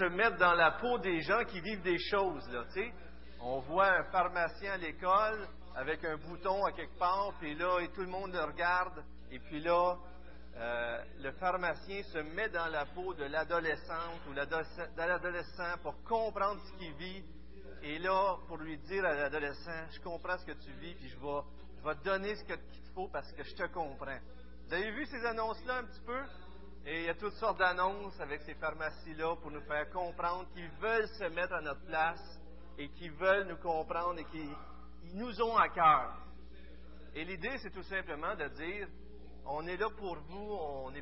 se mettre dans la peau des gens qui vivent des choses. Là. On voit un pharmacien à l'école avec un bouton à quelque part, puis là, et tout le monde le regarde, et puis là, euh, le pharmacien se met dans la peau de l'adolescente ou de l'adolescent pour comprendre ce qu'il vit, et là, pour lui dire à l'adolescent, je comprends ce que tu vis, puis je vais, je vais te donner ce qu'il te faut parce que je te comprends. Vous avez vu ces annonces-là un petit peu? Et il y a toutes sortes d'annonces avec ces pharmacies-là pour nous faire comprendre qu'ils veulent se mettre à notre place et qu'ils veulent nous comprendre et qu'ils nous ont à cœur. Et l'idée, c'est tout simplement de dire, on est là pour vous, on,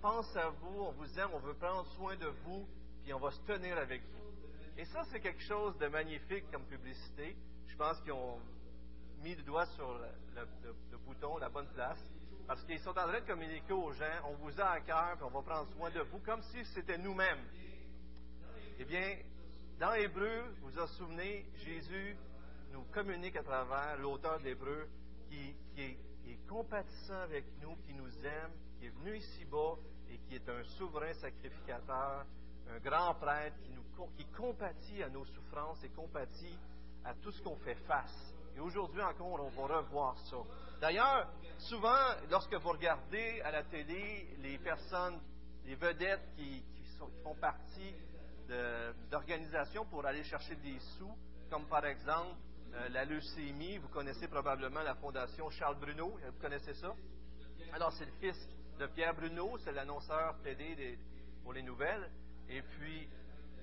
pense à vous, on vous aime, on veut prendre soin de vous, puis on va se tenir avec vous. Et ça, c'est quelque chose de magnifique comme publicité. Je pense qu'ils ont mis le doigt sur le bouton, la bonne place. Parce qu'ils sont en train de communiquer aux gens, on vous a à cœur, puis on va prendre soin de vous, comme si c'était nous-mêmes. Eh bien, dans Hébreu, vous vous souvenez, Jésus nous communique à travers l'auteur d'Hébreu qui, est, compatissant avec nous, qui nous aime, qui est venu ici-bas et qui est un souverain sacrificateur, un grand prêtre qui, qui compatit à nos souffrances et compatit à tout ce qu'on fait face. Et aujourd'hui encore, on va revoir ça. D'ailleurs, souvent, lorsque vous regardez à la télé les personnes, les vedettes qui, font partie d'organisations pour aller chercher des sous, comme par exemple euh, la leucémie, vous connaissez probablement la fondation Charles Bruno, vous connaissez ça? Alors, c'est le fils de Pierre Bruno, c'est l'annonceur télé pour les nouvelles. Et puis,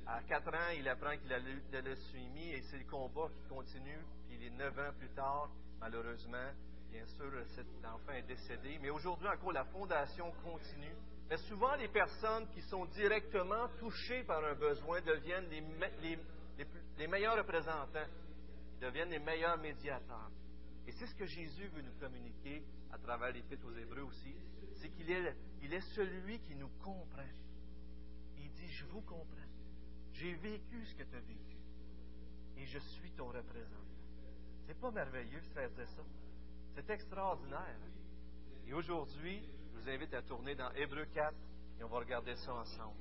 à 4 ans, il apprend qu'il a la leucémie et c'est le combat qui continue. Puis, les 9 ans plus tard, malheureusement, Bien sûr, cet enfant est décédé, mais aujourd'hui encore, la fondation continue. Mais souvent, les personnes qui sont directement touchées par un besoin deviennent les, meilleurs représentants, deviennent les meilleurs médiateurs. Et c'est ce que Jésus veut nous communiquer à travers l'Épître aux Hébreux aussi, c'est qu'il est, il est celui qui nous comprend. Il dit, je vous comprends. J'ai vécu ce que tu as vécu. Et je suis ton représentant. C'est pas merveilleux, frère, dire ça? C'est extraordinaire. Et aujourd'hui, je vous invite à tourner dans Hébreu 4 et on va regarder ça ensemble.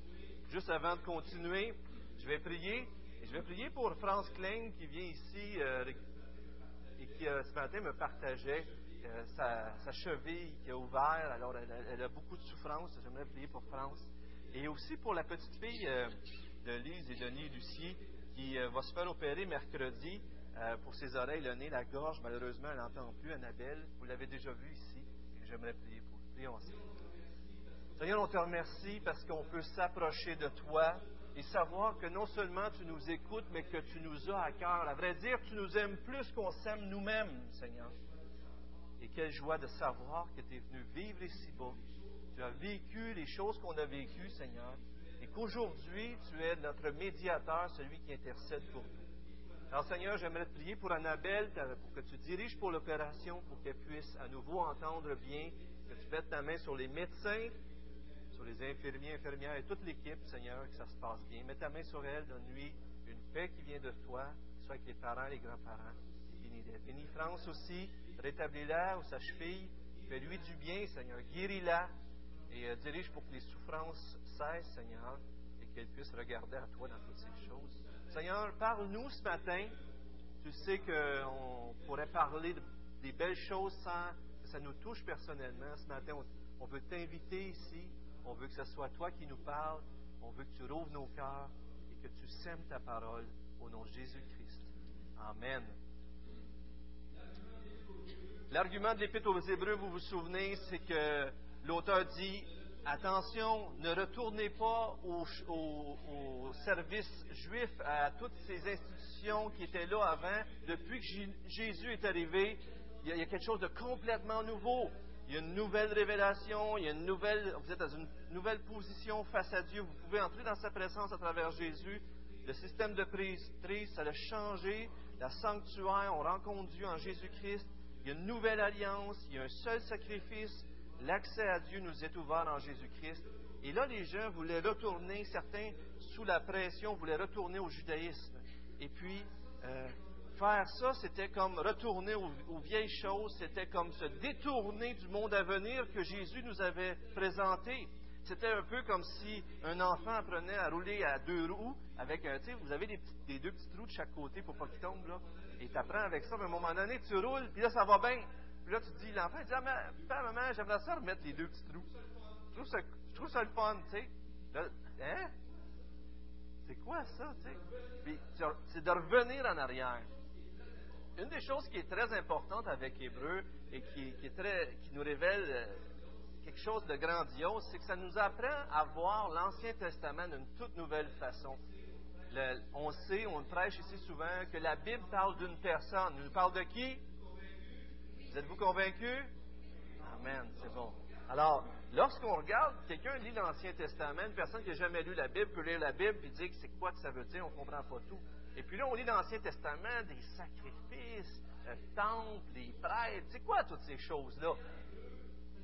Juste avant de continuer, je vais prier. Et je vais prier pour France Klein qui vient ici euh, et qui euh, ce matin me partageait euh, sa, cheville qui a ouvert. Alors, elle, a beaucoup de souffrance. J'aimerais prier pour France. Et aussi pour la petite fille de Lise et Denis Lucie qui va se faire opérer mercredi. Euh, pour ses oreilles, le nez, la gorge. Malheureusement, elle n'entend plus, Annabelle. Vous l'avez déjà vu ici. J'aimerais prier pour vous. Prions ensemble. Seigneur, on te remercie parce qu'on peut s'approcher de toi et savoir que non seulement tu nous écoutes, mais que tu nous as à cœur. À vrai dire, tu nous aimes plus qu'on s'aime nous-mêmes, Seigneur. Et quelle joie de savoir que tu es venu vivre ici-bas. Tu as vécu les choses qu'on a vécues, Seigneur. Qu'aujourd'hui, tu es notre médiateur, celui qui intercède pour nous. Alors Seigneur, j'aimerais te prier pour Annabelle, pour que tu diriges pour l'opération, pour qu'elle puisse à nouveau entendre bien, que tu mettes ta main sur les médecins, sur les infirmiers, infirmières et toute l'équipe, Seigneur, que ça se passe bien. Mets ta main sur elle, donne-lui une paix qui vient de toi, soit avec les parents, les grands-parents. Bénis France aussi, rétablis-la ou sa cheville, fais-lui du bien, Seigneur, guéris-la et euh, dirige pour que les souffrances cessent, Seigneur, et qu'elle puisse regarder à toi dans toutes ces choses. Seigneur, parle-nous ce matin. Tu sais qu'on pourrait parler des belles choses sans que ça nous touche personnellement. Ce matin, on, veut t'inviter ici. On veut que ce soit toi qui nous parles. On veut que tu rouvres nos cœurs et que tu sèmes ta parole au nom de Jésus-Christ. Amen. L'argument de l'Épître aux Hébreux, vous vous souvenez, c'est que l'auteur dit Attention, ne retournez pas au, service juif, à toutes ces institutions qui étaient là avant. Depuis que Jésus est arrivé, il y, a, quelque chose de complètement nouveau. Il y a une nouvelle révélation, il y a une nouvelle, vous êtes dans une nouvelle position face à Dieu. Vous pouvez entrer dans sa présence à travers Jésus. Le système de prise, ça a changé. La sanctuaire, on rencontre Dieu en Jésus-Christ. Il y a une nouvelle alliance, il y a un seul sacrifice L'accès à Dieu nous est ouvert en Jésus-Christ. Et là, les gens voulaient retourner, certains, sous la pression, voulaient retourner au judaïsme. Et puis, euh, faire ça, c'était comme retourner aux, vieilles choses, c'était comme se détourner du monde à venir que Jésus nous avait présenté. c'était un peu comme si un enfant apprenait à rouler à deux roues avec un, tu sais, vous avez des, des, deux petits trous de chaque côté pour pas qu'il tombe, là. Et tu apprends avec ça, mais à un moment donné, tu roules, puis là, ça va bien. Puis là, tu dis, l'enfant, dit, ah, papa, maman, j'aimerais ça remettre les deux petits trous. Je trouve ça, le fun, tu sais. Hein? C'est quoi ça, tu sais? Puis, c'est de revenir en arrière. Une des choses qui est très importante avec Hébreu et qui, nous révèle euh, quelque chose de grandiose, c'est que ça nous apprend à voir l'Ancien Testament d'une toute nouvelle façon. on sait, on prêche ici souvent, que la Bible parle d'une personne. Elle parle de qui? Vous êtes-vous convaincus? Amen, c'est bon. Alors, lorsqu'on regarde, quelqu'un lit l'Ancien Testament, une personne qui n'a jamais lu la Bible peut lire la Bible et dire que c'est quoi que ça veut dire, on ne comprend pas tout. Et puis là, on lit l'Ancien Testament, des sacrifices, le temple, des prêtres, c'est quoi toutes ces choses-là?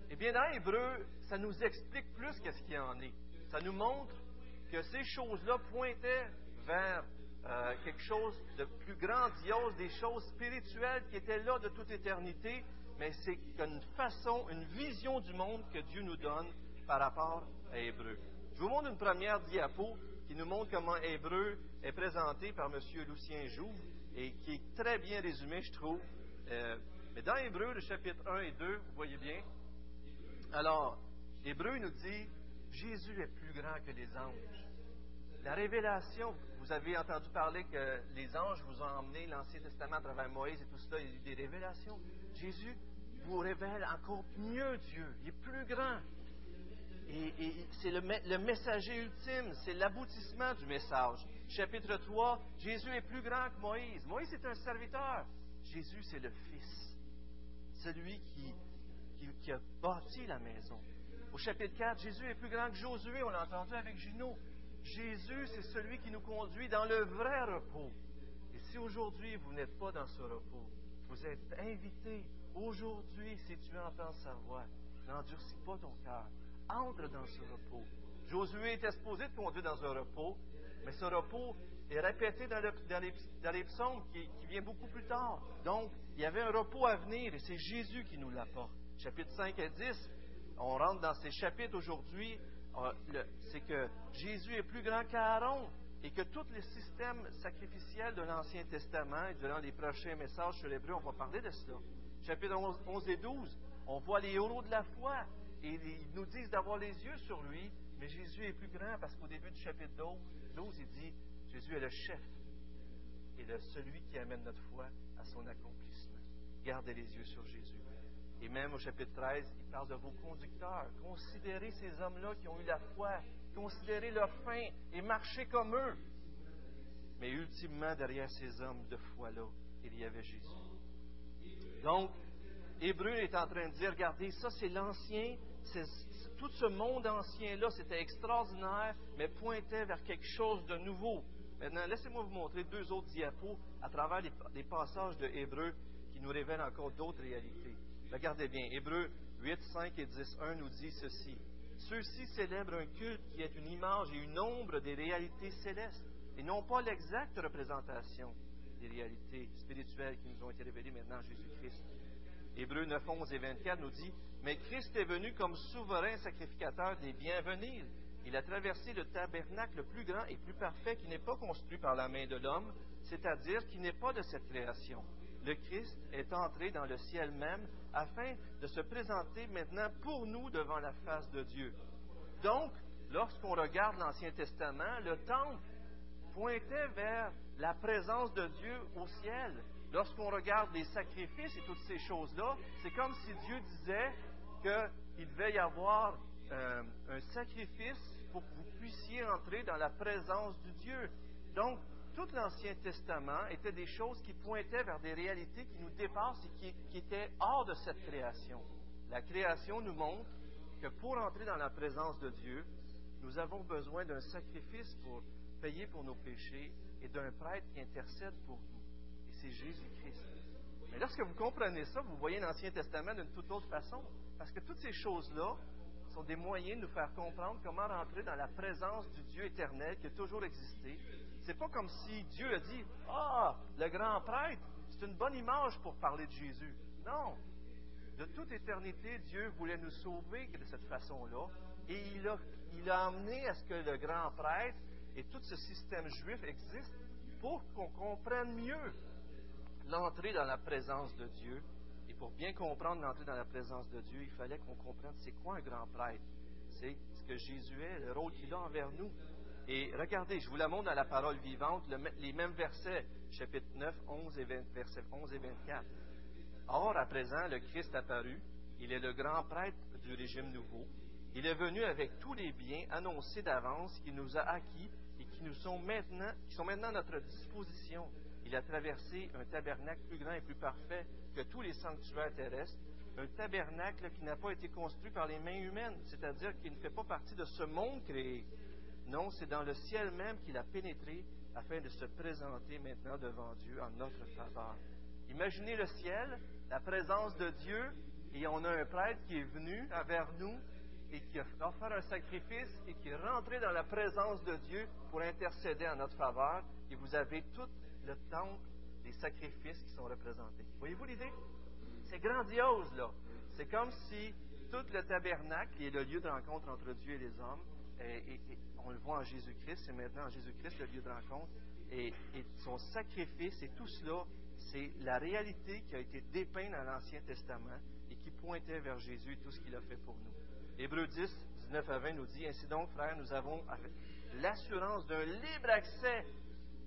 Eh bien, dans Hébreu, ça nous explique plus qu'est-ce qu'il y en est. Ça nous montre que ces choses-là pointaient vers euh, quelque chose de plus grandiose, des choses spirituelles qui étaient là de toute éternité, mais c'est une façon, une vision du monde que Dieu nous donne par rapport à Hébreu. Je vous montre une première diapo qui nous montre comment Hébreu est présenté par M. Lucien Jouve et qui est très bien résumé, je trouve. Euh, mais dans Hébreu, le chapitre 1 et 2, vous voyez bien, alors, Hébreu nous dit, Jésus est plus grand que les anges. La révélation, vous avez entendu parler que les anges vous ont emmené l'Ancien Testament à travers Moïse et tout cela, il y a eu des révélations. Jésus vous révèle encore mieux Dieu. Il est plus grand. Et, c'est le, messager ultime, c'est l'aboutissement du message. Chapitre 3, Jésus est plus grand que Moïse. Moïse est un serviteur. Jésus, c'est le Fils. Celui qui qui, a bâti la maison. Au chapitre 4, Jésus est plus grand que Josué, on l'a entendu avec Gino. Jésus, c'est celui qui nous conduit dans le vrai repos. Et si aujourd'hui vous n'êtes pas dans ce repos, vous êtes invité aujourd'hui, si tu entends sa voix, n'endurcis pas ton cœur. Entre dans ce repos. Josué était supposé te conduire dans un repos, mais ce repos est répété dans, les, psaumes qui, qui vient beaucoup plus tard. Donc, il y avait un repos à venir et c'est Jésus qui nous l'apporte chapitres 5 et 10, on rentre dans ces chapitres aujourd'hui, c'est que Jésus est plus grand qu'Aaron et que tous les systèmes sacrificiels de l'Ancien Testament, et durant les prochains messages sur l'Hébreu, on va parler de cela. Chapitre 11, et 12, on voit les héros de la foi et ils nous disent d'avoir les yeux sur lui, mais Jésus est plus grand parce qu'au début du chapitre 12, il dit Jésus est le chef et le, celui qui amène notre foi à son accomplissement. Gardez les yeux sur Jésus. Et même au chapitre 13, il parle de vos conducteurs. Considérez ces hommes-là qui ont eu la foi. Considérez leur fin et marchez comme eux. Mais ultimement, derrière ces hommes de foi-là, il y avait Jésus. Donc, Hébreu est en train de dire, regardez, ça c'est l'ancien, tout ce monde ancien-là, c'était extraordinaire, mais pointait vers quelque chose de nouveau. Maintenant, laissez-moi vous montrer deux autres diapos à travers les passages de Hébreu qui nous révèlent encore d'autres réalités. Regardez bien, Hébreu 8, 5 et 10, 1 nous dit ceci. Ceux-ci célèbrent un culte qui est une image et une ombre des réalités célestes, et non pas l'exacte représentation des réalités spirituelles qui nous ont été révélées maintenant en Jésus-Christ. Hébreu 9, 11 et 24 nous dit, Mais Christ est venu comme souverain sacrificateur des bienvenus. Il a traversé le tabernacle le plus grand et plus parfait qui n'est pas construit par la main de l'homme, c'est-à-dire qui n'est pas de cette création le Christ est entré dans le ciel même afin de se présenter maintenant pour nous devant la face de Dieu. Donc, lorsqu'on regarde l'Ancien Testament, le temple pointait vers la présence de Dieu au ciel. Lorsqu'on regarde les sacrifices et toutes ces choses-là, c'est comme si Dieu disait qu'il devait y avoir euh, un sacrifice pour que vous puissiez entrer dans la présence de Dieu. Donc, tout l'Ancien Testament était des choses qui pointaient vers des réalités qui nous dépassent et qui, étaient hors de cette création. La création nous montre que pour entrer dans la présence de Dieu, nous avons besoin d'un sacrifice pour payer pour nos péchés et d'un prêtre qui intercède pour nous. Et c'est Jésus-Christ. Mais lorsque vous comprenez ça, vous voyez l'Ancien Testament d'une toute autre façon. Parce que toutes ces choses-là sont des moyens de nous faire comprendre comment rentrer dans la présence du Dieu éternel qui a toujours existé c'est pas comme si Dieu a dit Ah, le grand prêtre, c'est une bonne image pour parler de Jésus. Non. de toute éternité, Dieu voulait nous sauver de cette façon-là. Et il a, amené à ce que le grand prêtre et tout ce système juif existe pour qu'on comprenne mieux l'entrée dans la présence de Dieu. Et pour bien comprendre l'entrée dans la présence de Dieu, il fallait qu'on comprenne c'est quoi un grand prêtre. C'est ce que Jésus est, le rôle qu'il a envers nous. Et regardez, je vous la montre dans la parole vivante, les mêmes versets, chapitre 9, 11 et versets 11 et 24. Or, à présent, le Christ apparu, il est le grand prêtre du régime nouveau. Il est venu avec tous les biens annoncés d'avance qu'il nous a acquis et qui nous sont maintenant, qui sont maintenant à notre disposition. Il a traversé un tabernacle plus grand et plus parfait que tous les sanctuaires terrestres, un tabernacle qui n'a pas été construit par les mains humaines, c'est-à-dire qui ne fait pas partie de ce monde créé. Non, c'est dans le ciel même qu'il a pénétré afin de se présenter maintenant devant Dieu en notre faveur. Imaginez le ciel, la présence de Dieu, et on a un prêtre qui est venu vers nous et qui a offert un sacrifice et qui est rentré dans la présence de Dieu pour intercéder en notre faveur. Et vous avez tout le temple des sacrifices qui sont représentés. Voyez-vous l'idée? C'est grandiose, là. C'est comme si tout le tabernacle, qui est le lieu de rencontre entre Dieu et les hommes, et, on le voit en Jésus-Christ, c'est maintenant en Jésus-Christ le lieu de rencontre, et, son sacrifice et tout cela, c'est la réalité qui a été dépeinte dans l'Ancien Testament et qui pointait vers Jésus et tout ce qu'il a fait pour nous. Hébreu 10, 19 à 20 nous dit, Ainsi donc, frères, nous avons l'assurance d'un libre accès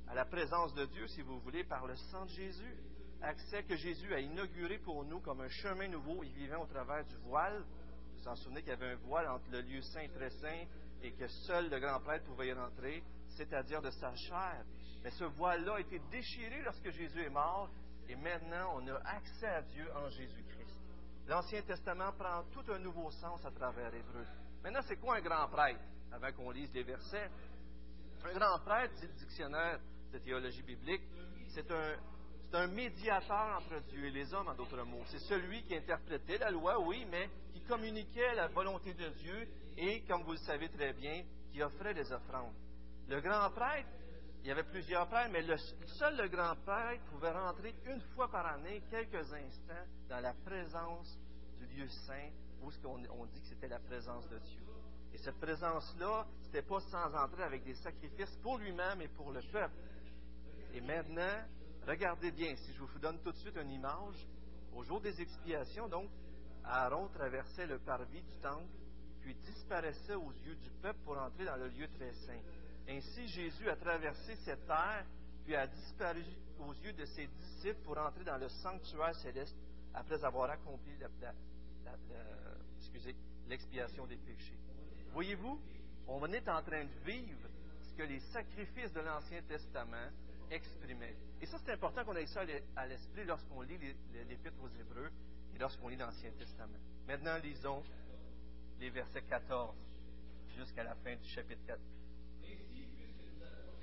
à la présence de Dieu, si vous voulez, par le sang de Jésus. Accès que Jésus a inauguré pour nous comme un chemin nouveau. Il vivait au travers du voile. Vous vous en souvenez qu'il y avait un voile entre le lieu saint très saint et que seul le grand prêtre pouvait y rentrer, c'est-à-dire de sa chair. Mais ce voile-là a été déchiré lorsque Jésus est mort et maintenant on a accès à Dieu en Jésus-Christ. L'Ancien Testament prend tout un nouveau sens à travers Hébreu. Maintenant, c'est quoi un grand prêtre? Avant qu'on lise les versets, un grand prêtre, dit le dictionnaire de théologie biblique, c'est un, c'est un médiateur entre Dieu et les hommes, en d'autres mots. C'est celui qui interprétait la loi, oui, mais qui communiquait la volonté de Dieu et, comme vous le savez très bien, qui offrait des offrandes. Le grand prêtre, il y avait plusieurs prêtres, mais seul le grand prêtre pouvait rentrer une fois par année, quelques instants, dans la présence du lieu saint, où on, dit que c'était la présence de Dieu. Et cette présence-là, ce n'était pas sans entrer avec des sacrifices pour lui-même et pour le peuple. Et maintenant, regardez bien, si je vous donne tout de suite une image, au jour des expiations, donc, Aaron traversait le parvis du temple, puis disparaissait aux yeux du peuple pour entrer dans le lieu très saint. Ainsi, Jésus a traversé cette terre, puis a disparu aux yeux de ses disciples pour entrer dans le sanctuaire céleste après avoir accompli l'expiation des péchés. Voyez-vous, on est en train de vivre ce que les sacrifices de l'Ancien Testament exprimaient. Et ça, c'est important qu'on ait ça à l'esprit lorsqu'on lit l'Épître aux Hébreux et lorsqu'on lit l'Ancien Testament. Maintenant, lisons les versets 14 jusqu'à la fin du chapitre 4.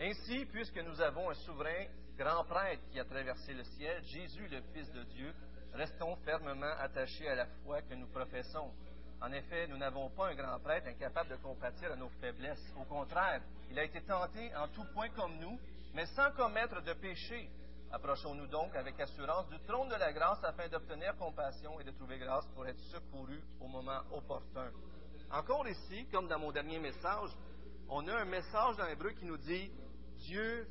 Ainsi, puisque nous avons un souverain grand prêtre qui a traversé le ciel, Jésus le Fils de Dieu, restons fermement attachés à la foi que nous professons. En effet, nous n'avons pas un grand prêtre incapable de compatir à nos faiblesses. Au contraire, il a été tenté en tout point comme nous, mais sans commettre de péché. Approchons-nous donc avec assurance du trône de la grâce afin d'obtenir compassion et de trouver grâce pour être secourus au moment opportun. Encore ici, comme dans mon dernier message, on a un message dans l'hébreu qui nous dit Dieu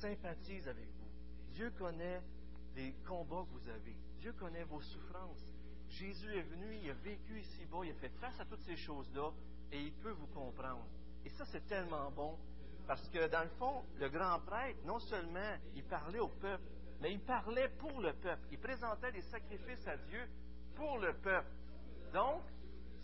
sympathise avec vous. Dieu connaît les combats que vous avez. Dieu connaît vos souffrances. Jésus est venu, il a vécu ici-bas, il a fait face à toutes ces choses-là et il peut vous comprendre. Et ça, c'est tellement bon parce que, dans le fond, le grand prêtre, non seulement il parlait au peuple, mais il parlait pour le peuple. Il présentait des sacrifices à Dieu pour le peuple. Donc,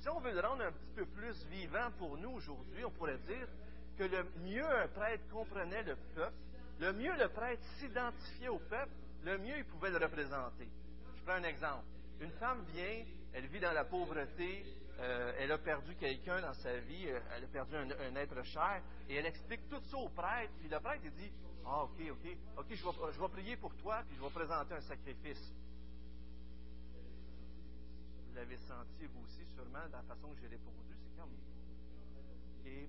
si on veut le rendre un petit peu plus vivant pour nous aujourd'hui, on pourrait dire que le mieux un prêtre comprenait le peuple, le mieux le prêtre s'identifiait au peuple, le mieux il pouvait le représenter. Je prends un exemple. Une femme vient, elle vit dans la pauvreté, euh, elle a perdu quelqu'un dans sa vie, euh, elle a perdu un, être cher, et elle explique tout ça au prêtre, puis le prêtre dit Ah, ok, ok, ok, je vais, prier pour toi, puis je vais présenter un sacrifice. Vous l'avez senti vous aussi, sûrement, dans la façon que j'ai répondu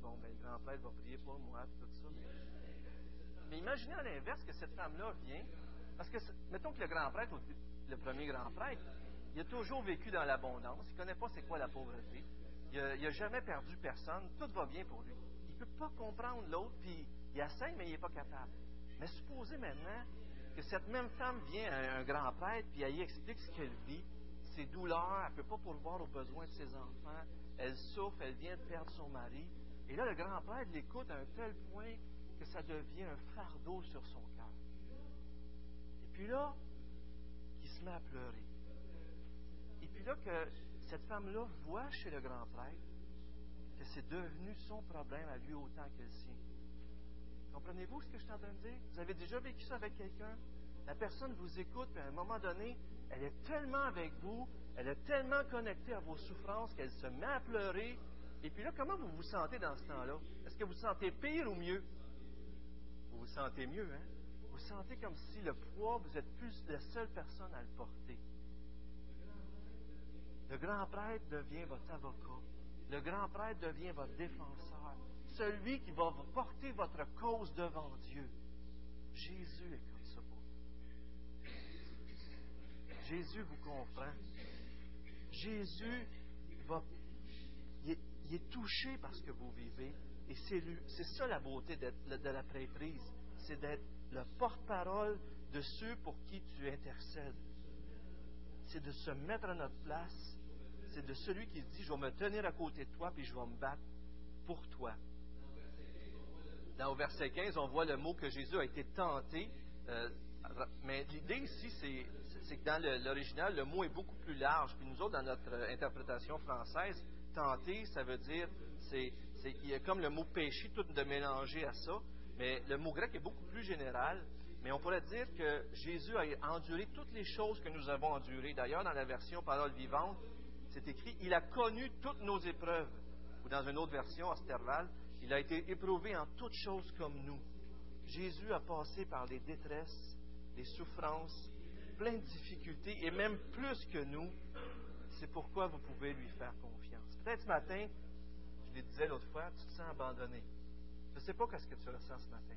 bon, ben, le grand prêtre va prier pour moi, tout ça. Mais, imaginez à l'inverse que cette femme-là vient, parce que, mettons que le grand prêtre, le premier grand prêtre, il a toujours vécu dans l'abondance. Il ne connaît pas c'est quoi la pauvreté. Il n'a jamais perdu personne. Tout va bien pour lui. Il ne peut pas comprendre l'autre, puis il essaie, mais il n'est pas capable. Mais supposez maintenant que cette même femme vient à un grand prêtre, puis elle y explique ce qu'elle vit, ses douleurs, elle ne peut pas pourvoir aux besoins de ses enfants, elle souffre, elle vient de perdre son mari. Et là, le grand prêtre l'écoute à un tel point que ça devient un fardeau sur son cœur. Et puis là, il se met à pleurer. Puis là, que cette femme-là voit chez le grand prêtre que c'est devenu son problème à lui autant que le sien. Comprenez-vous ce que je suis en train de dire? Vous avez déjà vécu ça avec quelqu'un? La personne vous écoute, puis à un moment donné, elle est tellement avec vous, elle est tellement connectée à vos souffrances qu'elle se met à pleurer. Et puis là, comment vous vous sentez dans ce temps-là? Est-ce que vous vous sentez pire ou mieux? Vous vous sentez mieux, hein? Vous sentez comme si le poids, vous êtes plus la seule personne à le porter. Le grand prêtre devient votre avocat. Le grand prêtre devient votre défenseur. Celui qui va porter votre cause devant Dieu. Jésus est comme ça pour vous. Jésus vous comprend. Jésus va, il est, touché par ce que vous vivez. Et c'est ça la beauté de la prêtrise. C'est d'être le porte-parole de ceux pour qui tu intercèdes. C'est de se mettre à notre place c'est de celui qui dit, je vais me tenir à côté de toi, puis je vais me battre pour toi. Dans au verset 15, on voit le mot que Jésus a été tenté. Euh, mais l'idée ici, c'est que dans l'original, le mot est beaucoup plus large. Puis nous autres, dans notre interprétation française, tenter, ça veut dire, c'est, il y a comme le mot péché, tout de mélanger à ça. Mais le mot grec est beaucoup plus général. Mais on pourrait dire que Jésus a enduré toutes les choses que nous avons endurées. D'ailleurs, dans la version parole vivante, c'est écrit, il a connu toutes nos épreuves. Ou dans une autre version, Asterval, il a été éprouvé en toutes choses comme nous. Jésus a passé par les détresses, les souffrances, plein de difficultés, et même plus que nous. C'est pourquoi vous pouvez lui faire confiance. Peut-être ce matin, je le disais l'autre fois, tu te sens abandonné. Je ne sais pas ce que tu ressens ce matin,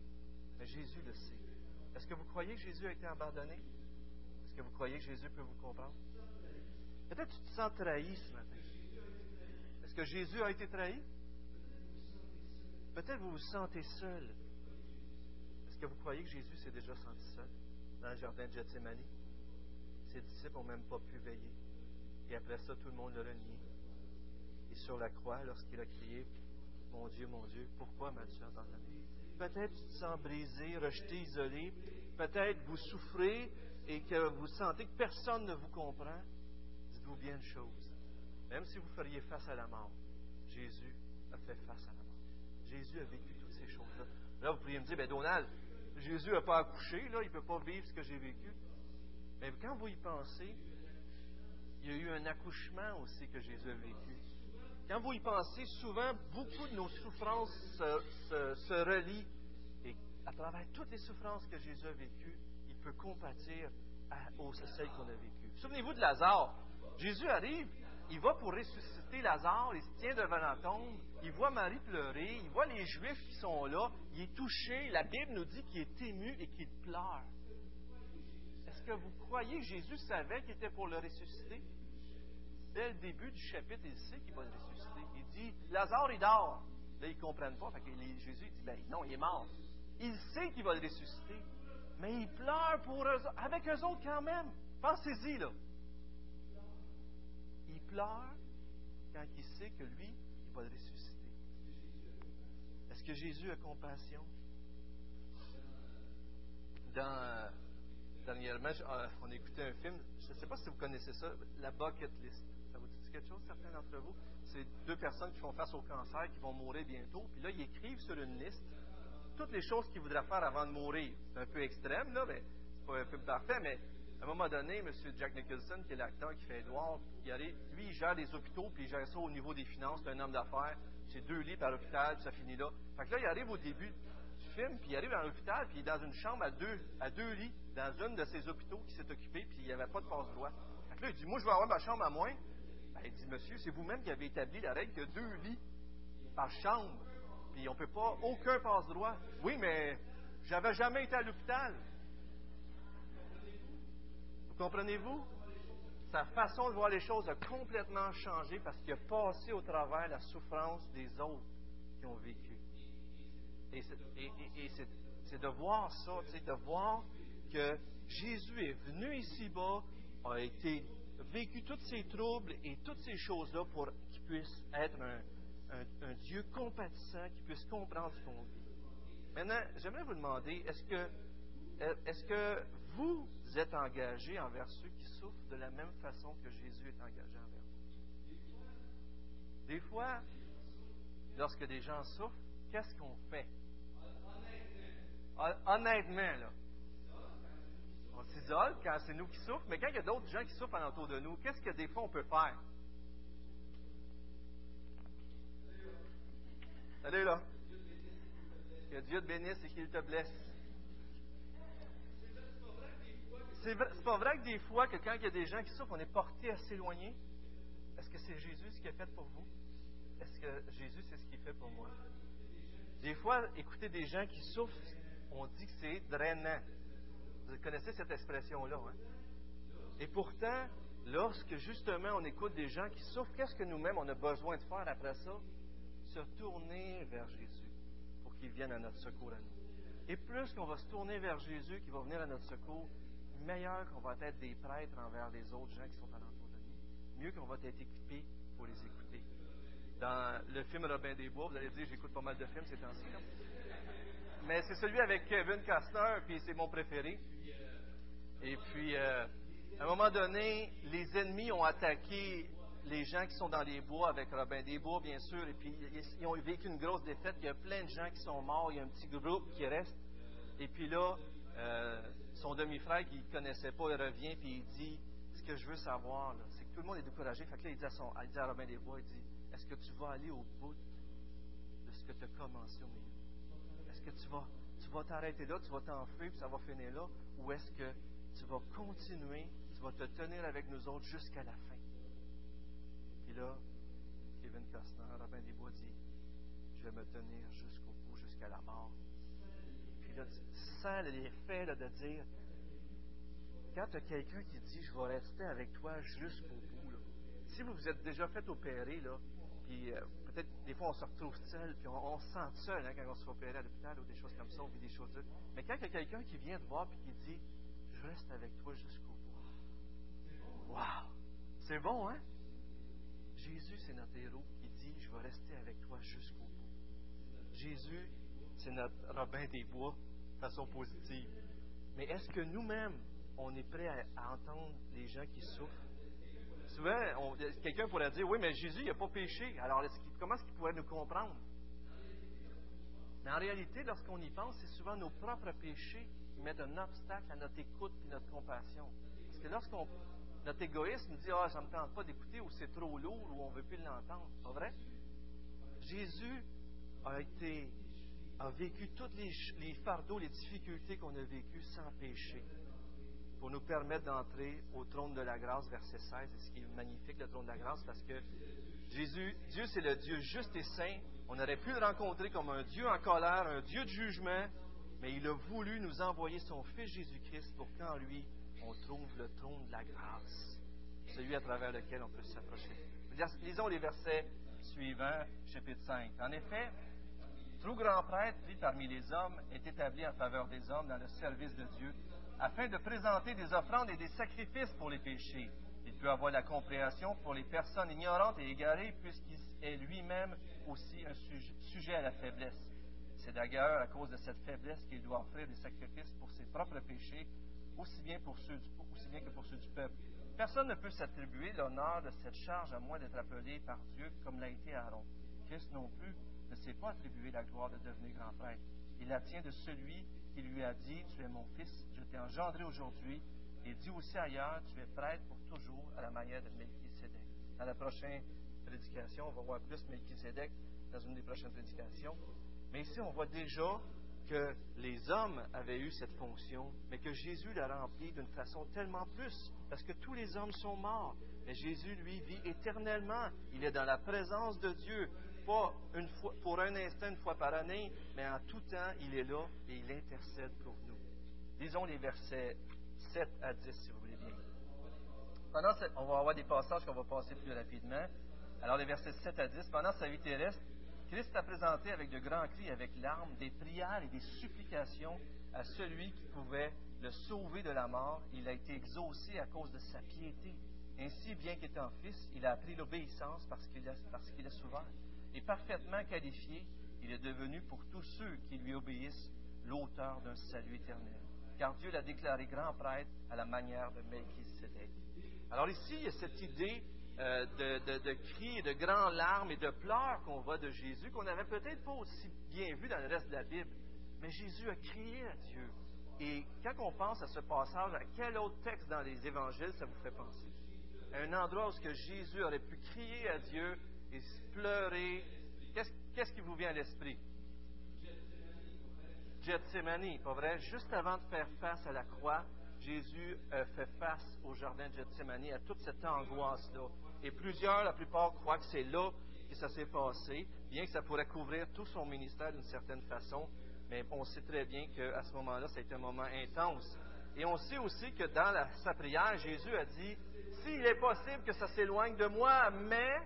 mais Jésus le sait. Est-ce que vous croyez que Jésus a été abandonné? Est-ce que vous croyez que Jésus peut vous comprendre? Peut-être que tu te sens trahi ce matin. Est-ce que Jésus a été trahi? Peut-être que vous vous sentez seul. Est-ce que vous croyez que Jésus s'est déjà senti seul dans le jardin de Gethsemane? Ses disciples n'ont même pas pu veiller. Et après ça, tout le monde l'a renié. Et sur la croix, lorsqu'il a crié, Mon Dieu, mon Dieu, pourquoi m'as-tu abandonné? Peut-être tu te sens brisé, rejeté, isolé. Peut-être vous souffrez et que vous sentez que personne ne vous comprend bien une chose. Même si vous feriez face à la mort, Jésus a fait face à la mort. Jésus a vécu toutes ces choses-là. Là, vous pourriez me dire, ben Donald, Jésus n'a pas accouché, là, il ne peut pas vivre ce que j'ai vécu. Mais quand vous y pensez, il y a eu un accouchement aussi que Jésus a vécu. Quand vous y pensez, souvent, beaucoup de nos souffrances se, relient. Et à travers toutes les souffrances que Jésus a vécues, il peut compatir à, aux celles qu'on a vécues. Souvenez-vous de Lazare. Jésus arrive, il va pour ressusciter Lazare, il se tient devant la tombe, il voit Marie pleurer, il voit les Juifs qui sont là, il est touché, la Bible nous dit qu'il est ému et qu'il pleure. Est-ce que vous croyez que Jésus savait qu'il était pour le ressusciter? Dès le début du chapitre, il sait qu'il va le ressusciter. Il dit, Lazare, il dort. Là, ils ne comprennent pas. Jésus dit, ben non, il est mort. Il sait qu'il va le ressusciter. Mais il pleure pour eux, avec eux autres quand même. Pensez-y, là pleure quand il sait que lui, il va le ressusciter. Est-ce que Jésus a compassion? Dans, dernièrement, euh, on écoutait un film, je ne sais pas si vous connaissez ça, La Bucket List. Ça vous dit quelque chose, certains d'entre vous? C'est deux personnes qui font face au cancer, qui vont mourir bientôt, puis là, ils écrivent sur une liste toutes les choses qu'ils voudraient faire avant de mourir. C'est un peu extrême, là, mais c'est pas un peu parfait, mais à un moment donné, M. Jack Nicholson, qui est l'acteur qui fait Edward, il arrive, lui, il gère les hôpitaux, puis il gère ça au niveau des finances. C'est un homme d'affaires. C'est deux lits par hôpital, puis ça finit là. Fait que là, il arrive au début puis il arrive dans l'hôpital, puis il est dans une chambre à deux, à deux lits, dans une de ces hôpitaux qui s'est occupé, puis il n'y avait pas de passe-droit. Là, il dit, moi, je vais avoir ma chambre à moins. Ben, il dit, monsieur, c'est vous-même qui avez établi la règle que deux lits par chambre, puis on ne peut pas, aucun passe-droit. Oui, mais j'avais jamais été à l'hôpital. Comprenez-vous? sa façon de voir les choses a complètement changé parce qu'il a passé au travers la souffrance des autres qui ont vécu. Et c'est de voir ça, de voir que Jésus est venu ici-bas, a vécu tous ces troubles et toutes ces choses-là pour qu'il puisse être un, Dieu compatissant, qui puisse comprendre ce qu'on vit. Maintenant, j'aimerais vous demander, est-ce que vous êtes engagé envers ceux qui souffrent de la même façon que Jésus est engagé envers vous? Des fois, lorsque des gens souffrent, qu'est-ce qu'on fait? Honnêtement, là. On s'isole quand c'est nous qui souffrent, mais quand il y a d'autres gens qui souffrent alentour de nous, qu'est-ce que des fois on peut faire? Salut là. Que Dieu te bénisse et qu'il te blesse. C'est pas vrai que des fois, que quand il y a des gens qui souffrent, on est porté à s'éloigner. Est-ce que c'est Jésus ce qui a fait pour vous? Est-ce que Jésus, c'est ce qu'il fait pour moi? Des fois, écouter des gens qui souffrent, on dit que c'est drainant. Vous connaissez cette expression-là, hein? Et pourtant, lorsque justement on écoute des gens qui souffrent, qu'est-ce que nous-mêmes on a besoin de faire après ça? Se tourner vers Jésus pour qu'il vienne à notre secours à nous. Et plus qu'on va se tourner vers Jésus qui va venir à notre secours, meilleur qu'on va être des prêtres envers les autres gens qui sont alentour de nous. Mieux qu'on va être équipés pour les écouter. Dans le film Robin des Bois, vous allez dire, j'écoute pas mal de films ces temps-ci. Mais c'est celui avec Kevin Costner, puis c'est mon préféré. Et puis, euh, à un moment donné, les ennemis ont attaqué les gens qui sont dans les bois avec Robin des Bois, bien sûr, et puis ils ont vécu une grosse défaite. Il y a plein de gens qui sont morts, il y a un petit groupe qui reste. Et puis là, euh, son demi-frère qui ne connaissait pas, il revient puis il dit Ce que je veux savoir, c'est que tout le monde est découragé. Fait que là, il dit à, son, il dit à Robin des Bois il dit Est-ce que tu vas aller au bout de ce que tu as commencé au milieu? Est-ce que tu vas tu vas t'arrêter là, tu vas t'enfuir, puis ça va finir là? Ou est-ce que tu vas continuer, tu vas te tenir avec nous autres jusqu'à la fin? Puis là, Kevin Costner, Robin des Bois dit Je vais me tenir jusqu'au bout, jusqu'à la mort. Puis là, tu sens l'effet de dire quand tu as quelqu'un qui dit Je vais rester avec toi jusqu'au bout, si vous vous êtes déjà fait opérer, là, puis euh, peut-être des fois on se retrouve seul, puis on, se sent seul hein, quand on se fait opérer à l'hôpital ou des choses comme ça, vit des choses. Mais quand il y a quelqu'un qui vient te voir et qui dit Je reste avec toi jusqu'au bout. Wow! C'est bon, hein? Jésus, c'est notre héros qui dit Je vais rester avec toi jusqu'au bout. Jésus, c'est notre Robin des Bois façon positive. Mais est-ce que nous-mêmes, on est prêt à, entendre les gens qui souffrent? Souvent, quelqu'un pourrait dire, oui, mais Jésus, il n'a pas péché. Alors, comment est-ce qu'il pourrait nous comprendre? Mais en réalité, lorsqu'on y pense, c'est souvent nos propres péchés qui mettent un obstacle à notre écoute et notre compassion. Parce que lorsqu'on notre égoïsme dit Ah, ça ne me tente pas d'écouter, ou c'est trop lourd, ou on ne veut plus l'entendre. Pas vrai? Jésus a été a vécu tous les, fardeaux, les difficultés qu'on a vécues sans péché, pour nous permettre d'entrer au trône de la grâce, verset 16, et ce qui est magnifique, le trône de la grâce, parce que Jésus, Dieu c'est le Dieu juste et saint, on aurait pu le rencontrer comme un Dieu en colère, un Dieu de jugement, mais il a voulu nous envoyer son Fils Jésus-Christ pour qu'en lui, on trouve le trône de la grâce, celui à travers lequel on peut s'approcher. Lisons les versets suivants, chapitre 5. En effet, tout grand prêtre pris parmi les hommes est établi en faveur des hommes dans le service de Dieu, afin de présenter des offrandes et des sacrifices pour les péchés. Il peut avoir la compréhension pour les personnes ignorantes et égarées, puisqu'il est lui-même aussi un sujet à la faiblesse. C'est d'ailleurs à cause de cette faiblesse qu'il doit offrir des sacrifices pour ses propres péchés, aussi bien, pour ceux aussi bien que pour ceux du peuple. Personne ne peut s'attribuer l'honneur de cette charge à moins d'être appelé par Dieu comme l'a été Aaron. Christ non plus ne s'est pas attribué la gloire de devenir grand prêtre. Il la tient de celui qui lui a dit, Tu es mon fils, je t'ai engendré aujourd'hui, et dit aussi ailleurs, Tu es prêtre pour toujours à la manière de Melchisedec. Dans la prochaine prédication, on va voir plus Melchisedec dans une des prochaines prédications. Mais ici, on voit déjà que les hommes avaient eu cette fonction, mais que Jésus l'a remplie d'une façon tellement plus, parce que tous les hommes sont morts. Mais Jésus, lui, vit éternellement. Il est dans la présence de Dieu pas une fois, pour un instant, une fois par année, mais en tout temps, il est là et il intercède pour nous. Lisons les versets 7 à 10, si vous voulez bien. pendant on va avoir des passages qu'on va passer plus rapidement. Alors, les versets 7 à 10, pendant sa vie terrestre, Christ a présenté avec de grands cris, avec larmes, des prières et des supplications à celui qui pouvait le sauver de la mort. Il a été exaucé à cause de sa piété. Ainsi, bien qu'étant fils, il a appris l'obéissance parce qu'il est souverain. Et parfaitement qualifié, il est devenu pour tous ceux qui lui obéissent l'auteur d'un salut éternel. Car Dieu l'a déclaré grand prêtre à la manière de Melchisedec. Alors ici, il y a cette idée euh, de, de, cris, de grands larmes et de pleurs qu'on voit de Jésus, qu'on n'avait peut-être pas aussi bien vu dans le reste de la Bible. Mais Jésus a crié à Dieu. Et quand on pense à ce passage, à quel autre texte dans les évangiles ça vous fait penser? un endroit où que Jésus aurait pu crier à Dieu et pleurer. Qu'est-ce qui vous vient à l'esprit? Gethsemane, pas vrai? Juste avant de faire face à la croix, Jésus a fait face au jardin de Gethsemane, à toute cette angoisse-là. Et plusieurs, la plupart, croient que c'est là que ça s'est passé, bien que ça pourrait couvrir tout son ministère d'une certaine façon. Mais on sait très bien qu'à ce moment-là, c'était un moment intense. Et on sait aussi que dans sa prière, Jésus a dit, s'il est possible que ça s'éloigne de moi, mais,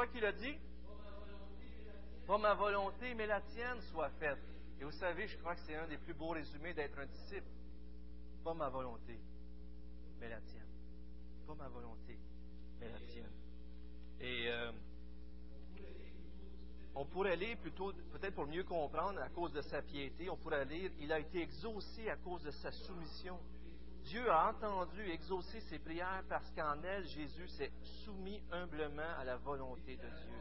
quoi qu'il a dit, pas ma volonté, mais la tienne soit faite. Et vous savez, je crois que c'est un des plus beaux résumés d'être un disciple. Pas ma volonté, mais la tienne. Pas ma volonté, mais la tienne. Et euh, on pourrait lire plutôt, peut-être pour mieux comprendre, à cause de sa piété, on pourrait lire, il a été exaucé à cause de sa soumission. Dieu a entendu exaucer ses prières parce qu'en elle, Jésus s'est soumis humblement à la volonté de Dieu.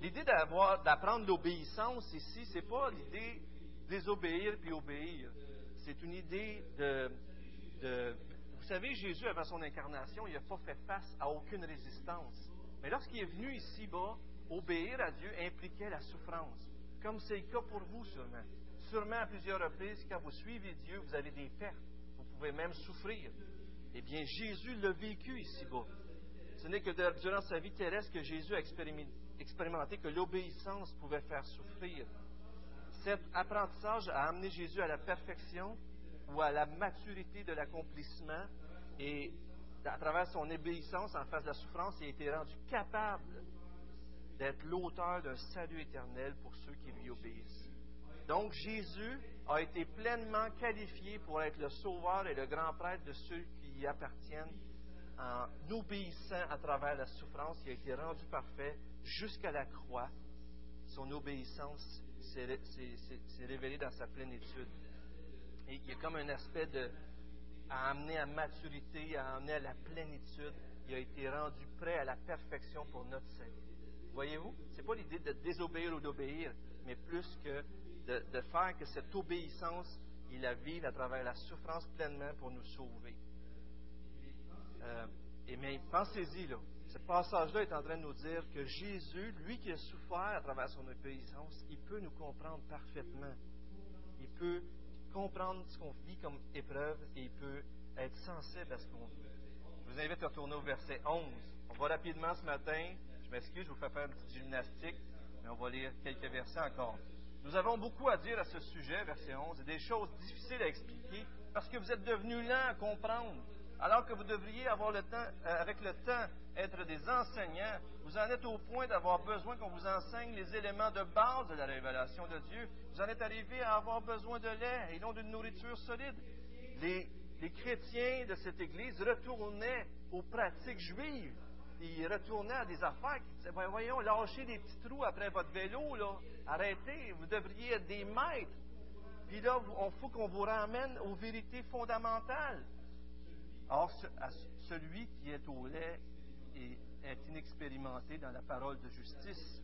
L'idée d'apprendre l'obéissance ici, c'est pas l'idée désobéir puis obéir. C'est une idée de, de, Vous savez, Jésus, avant son incarnation, il n'a pas fait face à aucune résistance. Mais lorsqu'il est venu ici-bas, obéir à Dieu impliquait la souffrance. Comme c'est le cas pour vous, sûrement. Sûrement, à plusieurs reprises, quand vous suivez Dieu, vous avez des pertes. Même souffrir. Eh bien, Jésus l'a vécu ici-bas. Ce n'est que durant sa vie terrestre que Jésus a expérimenté que l'obéissance pouvait faire souffrir. Cet apprentissage a amené Jésus à la perfection ou à la maturité de l'accomplissement et à travers son obéissance en face de la souffrance, il a été rendu capable d'être l'auteur d'un salut éternel pour ceux qui lui obéissent. Donc Jésus a été pleinement qualifié pour être le sauveur et le grand prêtre de ceux qui y appartiennent en obéissant à travers la souffrance. Il a été rendu parfait jusqu'à la croix. Son obéissance s'est révélée dans sa plénitude. Il y a comme un aspect de à amener à maturité, à amener à la plénitude. Il a été rendu prêt à la perfection pour notre salut. Voyez-vous, ce n'est pas l'idée de désobéir ou d'obéir, mais plus que de, faire que cette obéissance, il la vive à travers la souffrance pleinement pour nous sauver. Euh, et mais pensez-y, là. Ce passage-là est en train de nous dire que Jésus, lui qui a souffert à travers son obéissance, il peut nous comprendre parfaitement. Il peut comprendre ce qu'on vit comme épreuve et il peut être sensible à ce qu'on vit. Je vous invite à retourner au verset 11. On va rapidement ce matin. Je m'excuse, je vous fais faire une petite gymnastique, mais on va lire quelques versets encore. Nous avons beaucoup à dire à ce sujet, verset 11, et des choses difficiles à expliquer parce que vous êtes devenus lents à comprendre. Alors que vous devriez avoir le temps, euh, avec le temps, être des enseignants, vous en êtes au point d'avoir besoin qu'on vous enseigne les éléments de base de la révélation de Dieu. Vous en êtes arrivé à avoir besoin de lait et non d'une nourriture solide. Les, les chrétiens de cette Église retournaient aux pratiques juives ils retournaient à des affaires disaient Voyons, lâchez des petits trous après votre vélo, arrêtez, vous devriez être des maîtres. Puis là, il faut qu'on vous ramène aux vérités fondamentales. Or, celui qui est au lait est inexpérimenté dans la parole de justice,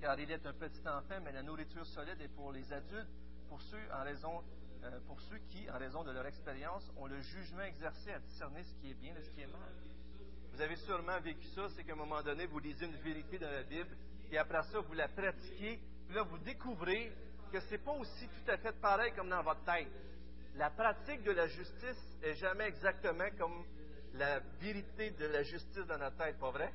car il est un petit enfant, mais la nourriture solide est pour les adultes, pour ceux, en raison, euh, pour ceux qui, en raison de leur expérience, ont le jugement exercé à discerner ce qui est bien et ce qui est mal. Vous avez sûrement vécu ça, c'est qu'à un moment donné, vous lisez une vérité dans la Bible, et après ça, vous la pratiquez, puis là, vous découvrez que ce n'est pas aussi tout à fait pareil comme dans votre tête. La pratique de la justice est jamais exactement comme la vérité de la justice dans notre tête, pas vrai?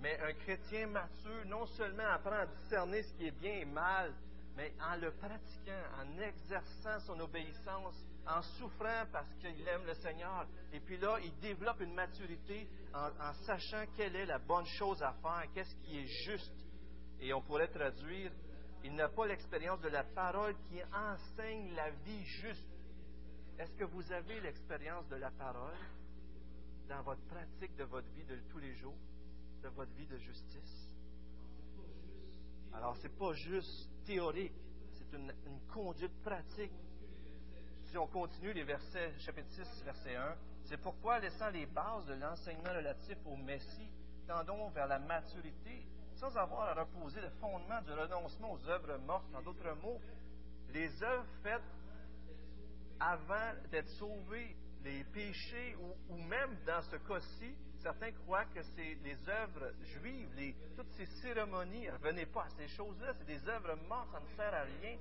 Mais un chrétien mature, non seulement apprend à discerner ce qui est bien et mal, mais en le pratiquant, en exerçant son obéissance, en souffrant parce qu'il aime le Seigneur. Et puis là, il développe une maturité en, sachant quelle est la bonne chose à faire, qu'est-ce qui est juste. Et on pourrait traduire, il n'a pas l'expérience de la parole qui enseigne la vie juste. Est-ce que vous avez l'expérience de la parole dans votre pratique de votre vie de tous les jours, de votre vie de justice? Alors, ce n'est pas juste théorique, c'est une, conduite pratique. Si on continue les versets, chapitre 6, verset 1, c'est pourquoi, laissant les bases de l'enseignement relatif au Messie, tendons vers la maturité, sans avoir à reposer le fondement du renoncement aux œuvres mortes. En d'autres mots, les œuvres faites avant d'être sauvés, les péchés, ou même dans ce cas-ci, certains croient que c'est les œuvres juives, toutes ces cérémonies, ne revenez pas à ces choses-là, c'est des œuvres mortes, ça ne sert à rien.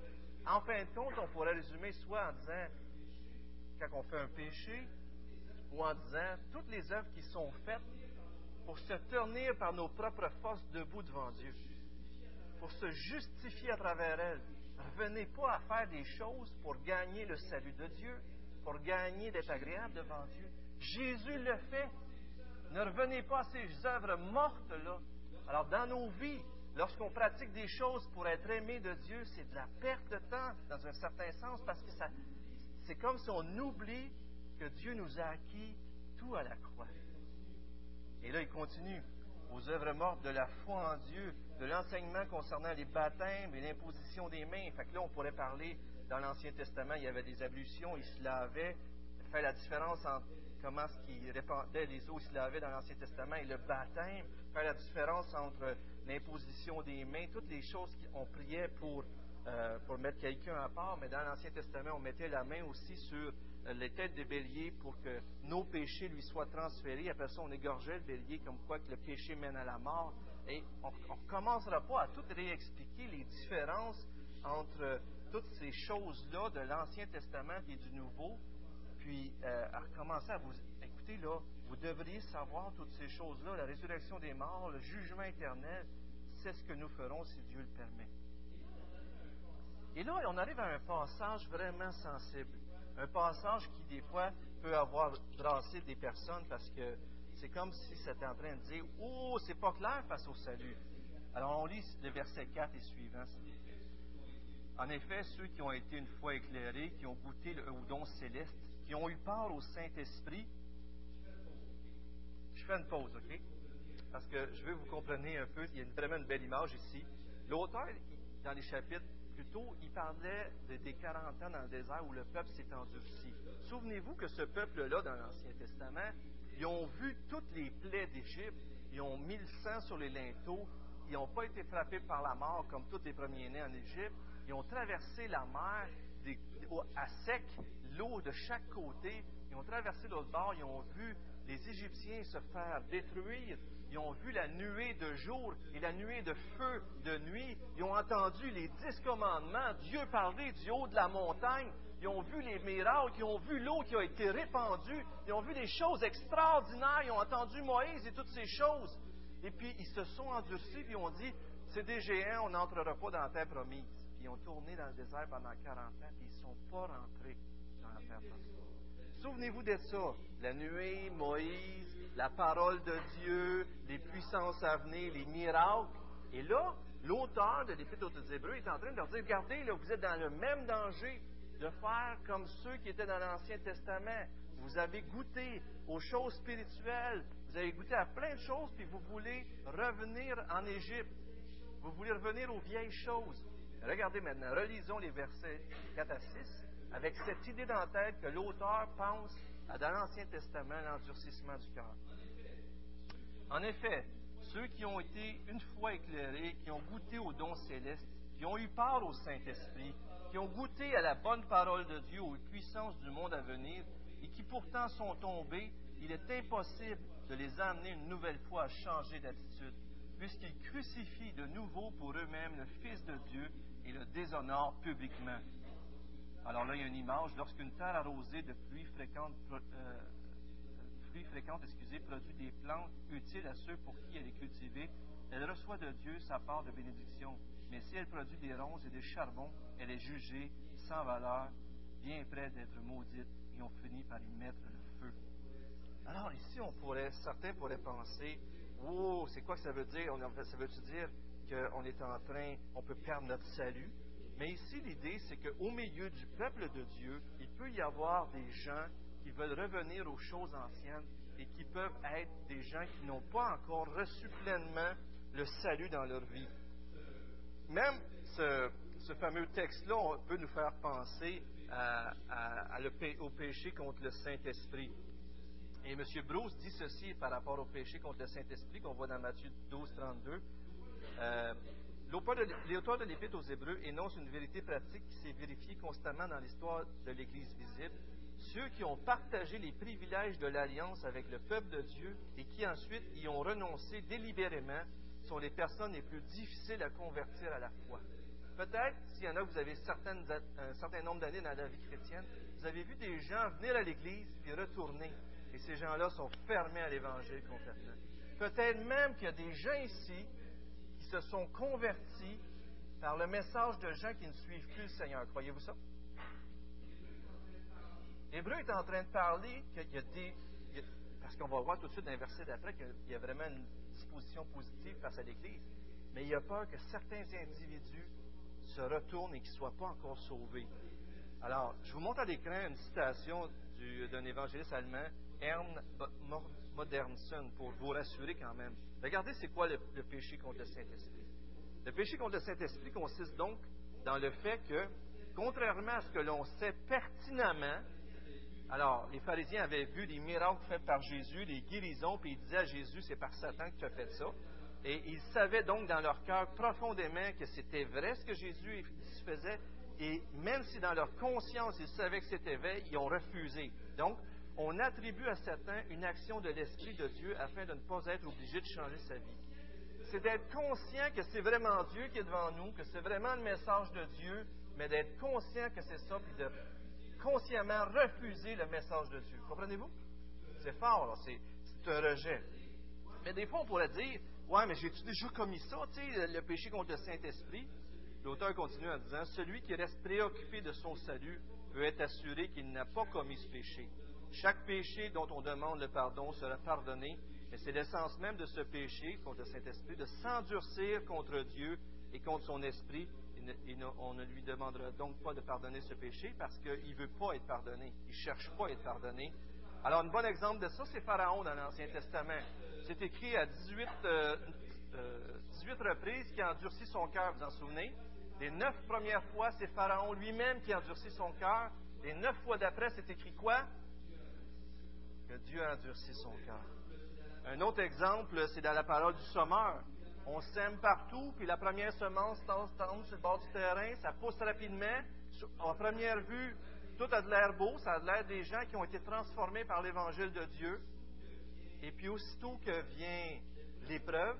En fin de compte, on pourrait résumer soit en disant, quand on fait un péché, ou en disant, toutes les œuvres qui sont faites pour se tenir par nos propres forces debout devant Dieu, pour se justifier à travers elles. Revenez pas à faire des choses pour gagner le salut de Dieu, pour gagner d'être agréable devant Dieu. Jésus le fait. Ne revenez pas à ces œuvres mortes-là. Alors, dans nos vies, lorsqu'on pratique des choses pour être aimé de Dieu, c'est de la perte de temps, dans un certain sens, parce que c'est comme si on oublie que Dieu nous a acquis tout à la croix. Et là, il continue aux œuvres mortes de la foi en Dieu, de l'enseignement concernant les baptêmes et l'imposition des mains. Fait que là, on pourrait parler, dans l'Ancien Testament, il y avait des ablutions, ils se lavaient, faire la différence entre comment ce qui répandait les eaux, se dans l'Ancien Testament, et le baptême, faire la différence entre l'imposition des mains, toutes les choses qu'on priait pour, euh, pour mettre quelqu'un à part, mais dans l'Ancien Testament, on mettait la main aussi sur les têtes des béliers pour que nos péchés lui soient transférés. Après ça, on égorgeait le bélier comme quoi que le péché mène à la mort. Et on ne commencera pas à tout réexpliquer les différences entre toutes ces choses-là de l'Ancien Testament et du Nouveau. Puis euh, à recommencer à vous écouter là, vous devriez savoir toutes ces choses-là, la résurrection des morts, le jugement éternel, c'est ce que nous ferons si Dieu le permet. Et là, on arrive à un passage vraiment sensible un passage qui, des fois, peut avoir brassé des personnes parce que c'est comme si c'était en train de dire Oh, c'est pas clair face au salut. Alors, on lit le verset 4 et suivant. En effet, ceux qui ont été une fois éclairés, qui ont goûté le don céleste, qui ont eu part au Saint-Esprit, je fais une pause, OK? Parce que je veux vous compreniez un peu, il y a vraiment une belle image ici. L'auteur, dans les chapitres Plutôt, il parlait des 40 ans dans le désert où le peuple s'est endurci. Souvenez-vous que ce peuple-là, dans l'Ancien Testament, ils ont vu toutes les plaies d'Égypte, ils ont mis le sang sur les linteaux, ils n'ont pas été frappés par la mort comme tous les premiers-nés en Égypte, ils ont traversé la mer à sec, l'eau de chaque côté, ils ont traversé l'autre bord, ils ont vu les Égyptiens se faire détruire, ils ont vu la nuée de jour et la nuée de feu de nuit. Ils ont entendu les dix commandements, Dieu parler du haut de la montagne. Ils ont vu les miracles, ils ont vu l'eau qui a été répandue, ils ont vu des choses extraordinaires, ils ont entendu Moïse et toutes ces choses. Et puis ils se sont endurcis, ils ont dit, c'est des géants, on n'entrera pas dans la terre promise. Puis ils ont tourné dans le désert pendant 40 ans, puis ils ne sont pas rentrés dans la terre. Souvenez-vous de ça. La nuée, Moïse, la parole de Dieu, les puissances à venir, les miracles. Et là, l'auteur de l'Épître aux Hébreux est en train de leur dire, regardez, là, vous êtes dans le même danger de faire comme ceux qui étaient dans l'Ancien Testament. Vous avez goûté aux choses spirituelles, vous avez goûté à plein de choses, puis vous voulez revenir en Égypte. Vous voulez revenir aux vieilles choses. Regardez maintenant, relisons les versets 4 à 6 avec cette idée dans que l'auteur pense à dans l'Ancien Testament l'endurcissement du cœur. En effet, ceux qui ont été une fois éclairés, qui ont goûté au don céleste, qui ont eu part au Saint-Esprit, qui ont goûté à la bonne parole de Dieu, aux puissances du monde à venir, et qui pourtant sont tombés, il est impossible de les amener une nouvelle fois à changer d'attitude, puisqu'ils crucifient de nouveau pour eux-mêmes le Fils de Dieu et le déshonorent publiquement. Alors là, il y a une image. Lorsqu'une terre arrosée de pluie fréquente, euh, pluie fréquente excusez, produit des plantes utiles à ceux pour qui elle est cultivée, elle reçoit de Dieu sa part de bénédiction. Mais si elle produit des ronces et des charbons, elle est jugée sans valeur, bien près d'être maudite, et on finit par y mettre le feu. Alors ici, on pourrait, certains pourraient penser, oh, c'est quoi que ça veut dire? Ça veut-tu dire qu'on est en train, on peut perdre notre salut? Mais ici, l'idée, c'est qu'au milieu du peuple de Dieu, il peut y avoir des gens qui veulent revenir aux choses anciennes et qui peuvent être des gens qui n'ont pas encore reçu pleinement le salut dans leur vie. Même ce, fameux texte-là peut nous faire penser au péché contre le Saint-Esprit. Et M. Bruce dit ceci par rapport au péché contre le Saint-Esprit qu'on voit dans Matthieu 12, 32. Euh, L'auteur de l'Épître aux Hébreux énonce une vérité pratique qui s'est vérifiée constamment dans l'histoire de l'Église visible. Ceux qui ont partagé les privilèges de l'alliance avec le peuple de Dieu et qui ensuite y ont renoncé délibérément sont les personnes les plus difficiles à convertir à la foi. Peut-être, s'il y en a, vous avez un certain nombre d'années dans la vie chrétienne, vous avez vu des gens venir à l'Église et retourner. Et ces gens-là sont fermés à l'Évangile complètement. Peut-être même qu'il y a des gens ici qui se sont convertis par le message de gens qui ne suivent plus le Seigneur. Croyez-vous ça? Hébreu est en train de parler qu'il y a des. Parce qu'on va voir tout de suite dans le verset d'après qu'il y a vraiment une disposition positive face à l'Église. Mais il y a peur que certains individus se retournent et qu'ils ne soient pas encore sauvés. Alors, je vous montre à l'écran une citation d'un évangéliste allemand, Ern Modernson, pour vous rassurer quand même. Regardez, c'est quoi le, le péché contre le Saint-Esprit. Le péché contre le Saint-Esprit consiste donc dans le fait que, contrairement à ce que l'on sait pertinemment, alors, les pharisiens avaient vu les miracles faits par Jésus, les guérisons, puis ils disaient à Jésus, c'est par Satan que tu as fait ça. Et ils savaient donc dans leur cœur profondément que c'était vrai ce que Jésus faisait, et même si dans leur conscience ils savaient que c'était vrai, ils ont refusé. Donc, on attribue à Satan une action de l'Esprit de Dieu afin de ne pas être obligé de changer sa vie. C'est d'être conscient que c'est vraiment Dieu qui est devant nous, que c'est vraiment le message de Dieu, mais d'être conscient que c'est ça, puis de consciemment refuser le message de Dieu. Comprenez-vous? C'est fort, c'est un rejet. Mais des fois, on pourrait dire, ouais, mais j'ai-tu déjà commis ça, tu le péché contre le Saint-Esprit? L'auteur continue en disant, celui qui reste préoccupé de son salut peut être assuré qu'il n'a pas commis ce péché. Chaque péché dont on demande le pardon sera pardonné, mais c'est l'essence même de ce péché contre le Saint-Esprit de s'endurcir contre Dieu et contre son esprit on ne lui demandera donc pas de pardonner ce péché parce qu'il ne veut pas être pardonné. Il ne cherche pas à être pardonné. Alors, un bon exemple de ça, c'est Pharaon dans l'Ancien Testament. C'est écrit à 18, euh, euh, reprises qu'il a endurci son cœur, vous en souvenez? Les neuf premières fois, c'est Pharaon lui-même qui a endurci son cœur. Les neuf fois d'après, c'est écrit quoi? Que Dieu a endurci son cœur. Un autre exemple, c'est dans la parole du sommeur. On sème partout, puis la première semence tombe sur le bord du terrain, ça pousse rapidement. En première vue, tout a de l'air beau, ça a de l'air des gens qui ont été transformés par l'Évangile de Dieu. Et puis aussitôt que vient l'épreuve,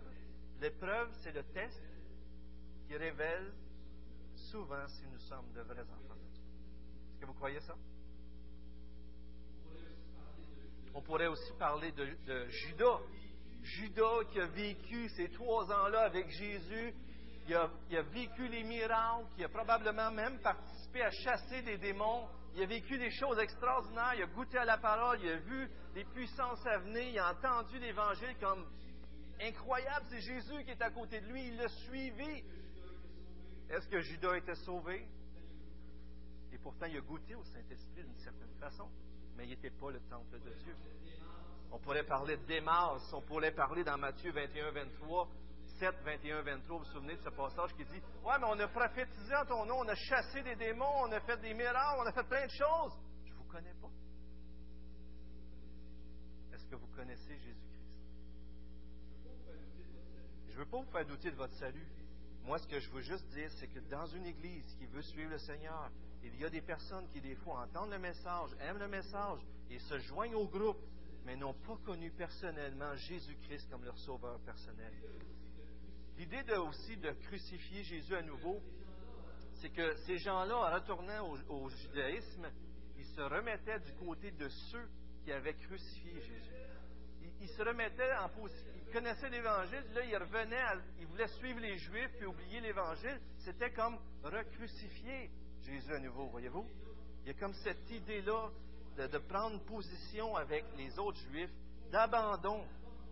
l'épreuve, c'est le test qui révèle souvent si nous sommes de vrais enfants de Dieu. Est-ce que vous croyez ça? On pourrait aussi parler de, Judas. Judas qui a vécu ces trois ans-là avec Jésus, il a, vécu les miracles, il a probablement même participé à chasser des démons, il a vécu des choses extraordinaires, il a goûté à la parole, il a vu les puissances à venir, il a entendu l'Évangile comme incroyable, c'est Jésus qui est à côté de lui, il l'a suivi. Est-ce que Judas était sauvé? Et pourtant, il a goûté au Saint-Esprit d'une certaine façon, mais il n'était pas le temple de Dieu. On pourrait parler de Démas, on pourrait parler dans Matthieu 21, 23, 7, 21, 23. Vous vous souvenez de ce passage qui dit Ouais, mais on a prophétisé en ton nom, on a chassé des démons, on a fait des miracles, on a fait plein de choses. Je ne vous connais pas. Est-ce que vous connaissez Jésus-Christ? Je ne veux pas vous faire douter de votre salut. Moi, ce que je veux juste dire, c'est que dans une église qui veut suivre le Seigneur, il y a des personnes qui, des fois, entendent le message, aiment le message et se joignent au groupe mais n'ont pas connu personnellement Jésus-Christ comme leur sauveur personnel. L'idée de, aussi de crucifier Jésus à nouveau, c'est que ces gens-là, en retournant au, judaïsme, ils se remettaient du côté de ceux qui avaient crucifié Jésus. Ils, se remettaient en position, connaissaient l'Évangile, là, ils revenaient, ils voulaient suivre les Juifs puis oublier l'Évangile. C'était comme recrucifier Jésus à nouveau, voyez-vous? Il y a comme cette idée-là de, prendre position avec les autres Juifs, d'abandon,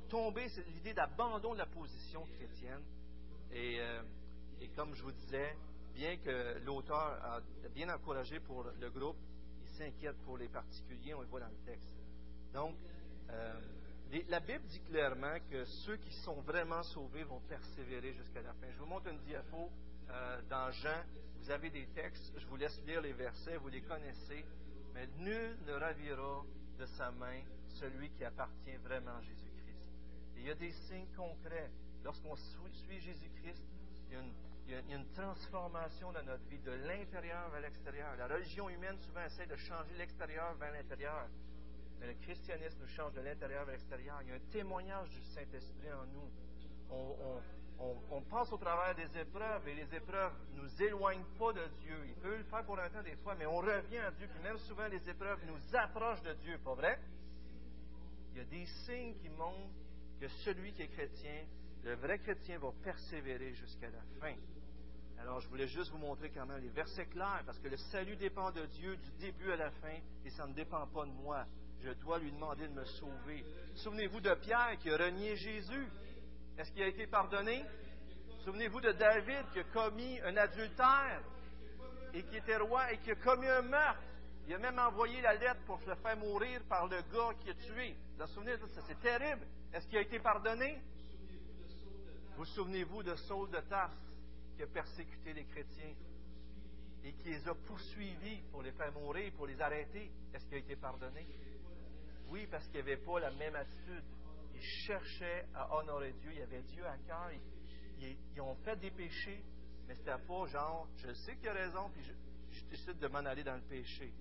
tomber, l'idée d'abandon de la position chrétienne. Et, euh, et comme je vous disais, bien que l'auteur a bien encouragé pour le groupe, il s'inquiète pour les particuliers, on le voit dans le texte. Donc, euh, la Bible dit clairement que ceux qui sont vraiment sauvés vont persévérer jusqu'à la fin. Je vous montre une diapo euh, dans Jean. Vous avez des textes, je vous laisse lire les versets, vous les connaissez. Mais nul ne ravira de sa main celui qui appartient vraiment à Jésus-Christ. il y a des signes concrets. Lorsqu'on suit Jésus-Christ, il y a une transformation dans notre vie, de l'intérieur vers l'extérieur. La religion humaine souvent essaie de changer l'extérieur vers l'intérieur. Mais le christianisme nous change de l'intérieur vers l'extérieur. Il y a un témoignage du Saint-Esprit en nous. On, passe au travers des épreuves et les épreuves ne nous éloignent pas de Dieu. Il peut le faire pour un temps des fois, mais on revient à Dieu. Puis même souvent, les épreuves nous approchent de Dieu, pas vrai? Il y a des signes qui montrent que celui qui est chrétien, le vrai chrétien, va persévérer jusqu'à la fin. Alors, je voulais juste vous montrer quand même les versets clairs, parce que le salut dépend de Dieu du début à la fin, et ça ne dépend pas de moi. Je dois lui demander de me sauver. Souvenez-vous de Pierre qui a renié Jésus. Est-ce qu'il a été pardonné? Souvenez-vous de David qui a commis un adultère et qui était roi et qui a commis un meurtre. Il a même envoyé la lettre pour se faire mourir par le gars qui a tué. Vous vous souvenez de ça? C'est terrible. Est-ce qu'il a été pardonné? Vous souvenez-vous de Saul de Tarse? qui a persécuté les chrétiens et qui les a poursuivis pour les faire mourir, pour les arrêter, est-ce qu'il a été pardonné? Oui, parce qu'il n'y avait pas la même attitude. Ils cherchaient à honorer Dieu, il y avait Dieu à cœur. Ils, ont fait des péchés, mais c'était pas genre, je sais qu'il a raison, puis je, je décide de m'en aller dans le péché.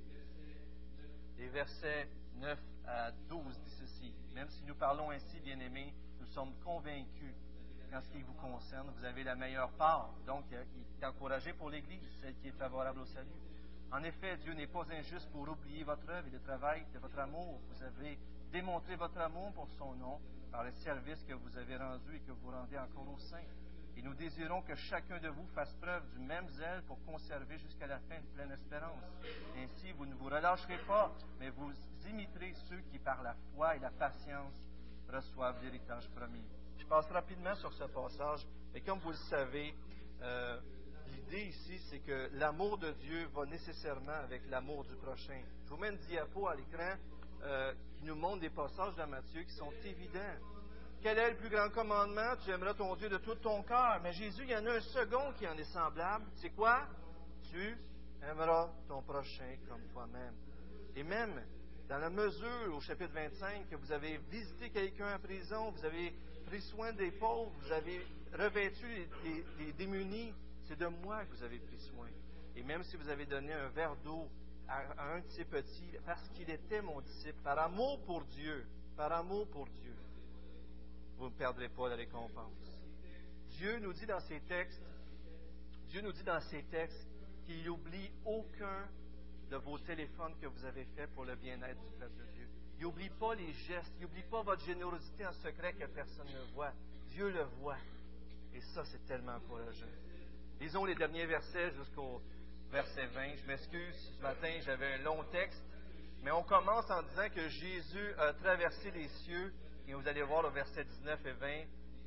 Les versets 9 à 12 disent ceci. Même si nous parlons ainsi, bien-aimés, nous sommes convaincus en ce qui vous concerne, vous avez la meilleure part. Donc, il est encouragé pour l'Église, celle qui est favorable au salut. En effet, Dieu n'est pas injuste pour oublier votre œuvre et le travail de votre amour. Vous avez démontré votre amour pour son nom par le service que vous avez rendu et que vous rendez encore au sein. Et nous désirons que chacun de vous fasse preuve du même zèle pour conserver jusqu'à la fin de pleine espérance. Ainsi, vous ne vous relâcherez pas, mais vous imiterez ceux qui, par la foi et la patience, reçoivent l'héritage promis. Je passe rapidement sur ce passage, mais comme vous le savez, euh, l'idée ici, c'est que l'amour de Dieu va nécessairement avec l'amour du prochain. Je vous mets une diapo à l'écran euh, qui nous montre des passages dans Matthieu qui sont évidents. Quel est le plus grand commandement? Tu aimeras ton Dieu de tout ton cœur. Mais Jésus, il y en a un second qui en est semblable. C'est quoi? Tu aimeras ton prochain comme toi-même. Et même dans la mesure, au chapitre 25, que vous avez visité quelqu'un en prison, vous avez pris soin des pauvres, vous avez revêtu les, démunis, c'est de moi que vous avez pris soin. Et même si vous avez donné un verre d'eau à, un de ces petits, parce qu'il était mon disciple, par amour pour Dieu, par amour pour Dieu, vous ne perdrez pas la récompense. Dieu nous dit dans ces textes, Dieu nous dit dans ces textes qu'il n'oublie aucun de vos téléphones que vous avez fait pour le bien-être du peuple de Dieu. Il n'oublie pas les gestes, il n'oublie pas votre générosité en secret que personne ne voit. Dieu le voit. Et ça, c'est tellement encourageant. Lisons les derniers versets jusqu'au verset 20. Je m'excuse, ce matin, j'avais un long texte, mais on commence en disant que Jésus a traversé les cieux, et vous allez voir au verset 19 et 20,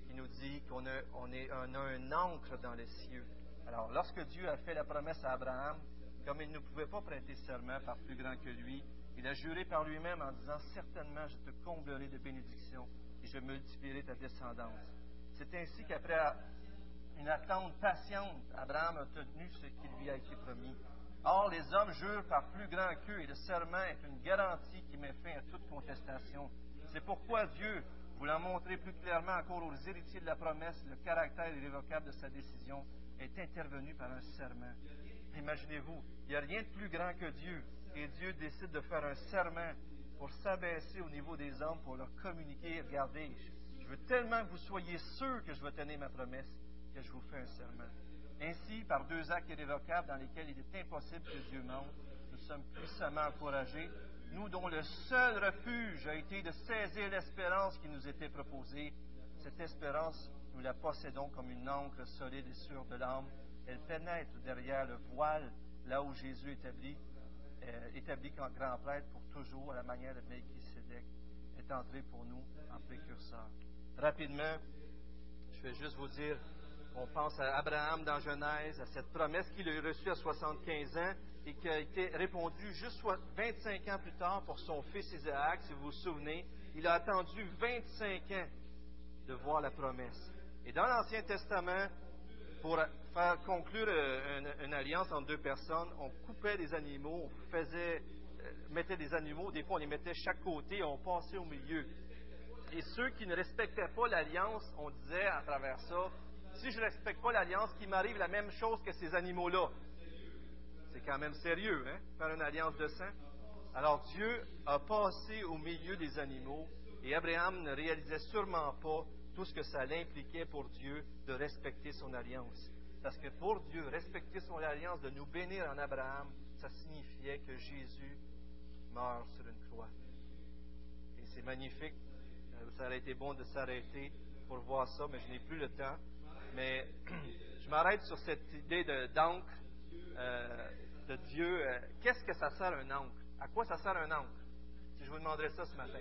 qui nous dit qu'on a, a un encre dans les cieux. Alors, lorsque Dieu a fait la promesse à Abraham, comme il ne pouvait pas prêter serment par plus grand que lui, il a juré par lui-même en disant Certainement, je te comblerai de bénédictions et je multiplierai ta descendance. C'est ainsi qu'après une attente patiente, Abraham a tenu ce qui lui a été promis. Or, les hommes jurent par plus grand qu'eux et le serment est une garantie qui met fin à toute contestation. C'est pourquoi Dieu, voulant montrer plus clairement encore aux héritiers de la promesse le caractère irrévocable de sa décision, est intervenu par un serment. Imaginez-vous, il n'y a rien de plus grand que Dieu. Et Dieu décide de faire un serment pour s'abaisser au niveau des hommes, pour leur communiquer. Regardez, je veux tellement que vous soyez sûrs que je vais tenir ma promesse que je vous fais un serment. Ainsi, par deux actes irrévocables dans lesquels il est impossible que Dieu mente, nous sommes puissamment encouragés, nous dont le seul refuge a été de saisir l'espérance qui nous était proposée, Cette espérance, nous la possédons comme une encre solide et sûre de l'âme. Elle pénètre derrière le voile, là où Jésus établit, euh, établi comme grand prêtre pour toujours, à la manière de Melchisedec, est entré pour nous en précurseur. Rapidement, je vais juste vous dire, on pense à Abraham dans Genèse, à cette promesse qu'il a reçue à 75 ans et qui a été répondue juste 25 ans plus tard pour son fils Isaac, si vous vous souvenez. Il a attendu 25 ans de voir la promesse. Et dans l'Ancien Testament, pour faire conclure euh, une, alliance entre deux personnes, on coupait des animaux, on faisait, euh, mettait des animaux, des fois on les mettait chaque côté, on passait au milieu. Et ceux qui ne respectaient pas l'alliance, on disait à travers ça, si je ne respecte pas l'alliance, qu'il m'arrive la même chose que ces animaux-là. C'est quand même sérieux, hein, faire une alliance de sang. Alors Dieu a passé au milieu des animaux et Abraham ne réalisait sûrement pas tout ce que ça impliquait pour Dieu de respecter son alliance. Parce que pour Dieu, respecter son alliance, de nous bénir en Abraham, ça signifiait que Jésus meurt sur une croix. Et c'est magnifique. Ça aurait été bon de s'arrêter pour voir ça, mais je n'ai plus le temps. Mais je m'arrête sur cette idée d'encre euh, de Dieu. Euh, qu'est-ce que ça sert un encre? À quoi ça sert un encre? Si je vous demanderais ça ce matin.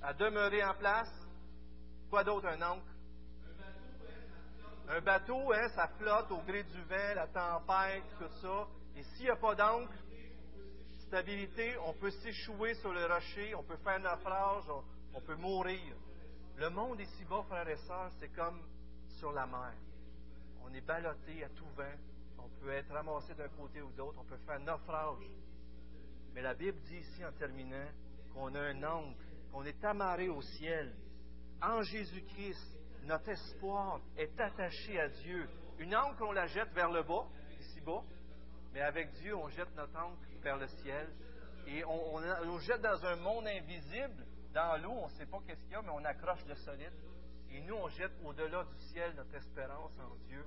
À demeurer en place, Quoi d'autre, un ancre? Un bateau, hein, ça flotte au gré du vent, la tempête, tout ça. Et s'il n'y a pas d'encre, stabilité, on peut s'échouer sur le rocher, on peut faire naufrage, on, peut mourir. Le monde ici-bas, frères et sœurs, c'est comme sur la mer. On est ballotté à tout vent. On peut être ramassé d'un côté ou d'autre. On peut faire naufrage. Mais la Bible dit ici, en terminant, qu'on a un ancre, qu'on est amarré au ciel en Jésus-Christ, notre espoir est attaché à Dieu. Une ancre, on la jette vers le bas, ici bas, mais avec Dieu, on jette notre ancre vers le ciel. Et on, on, jette dans un monde invisible, dans l'eau, on ne sait pas qu'est-ce qu'il y a, mais on accroche le solide. Et nous, on jette au-delà du ciel notre espérance en Dieu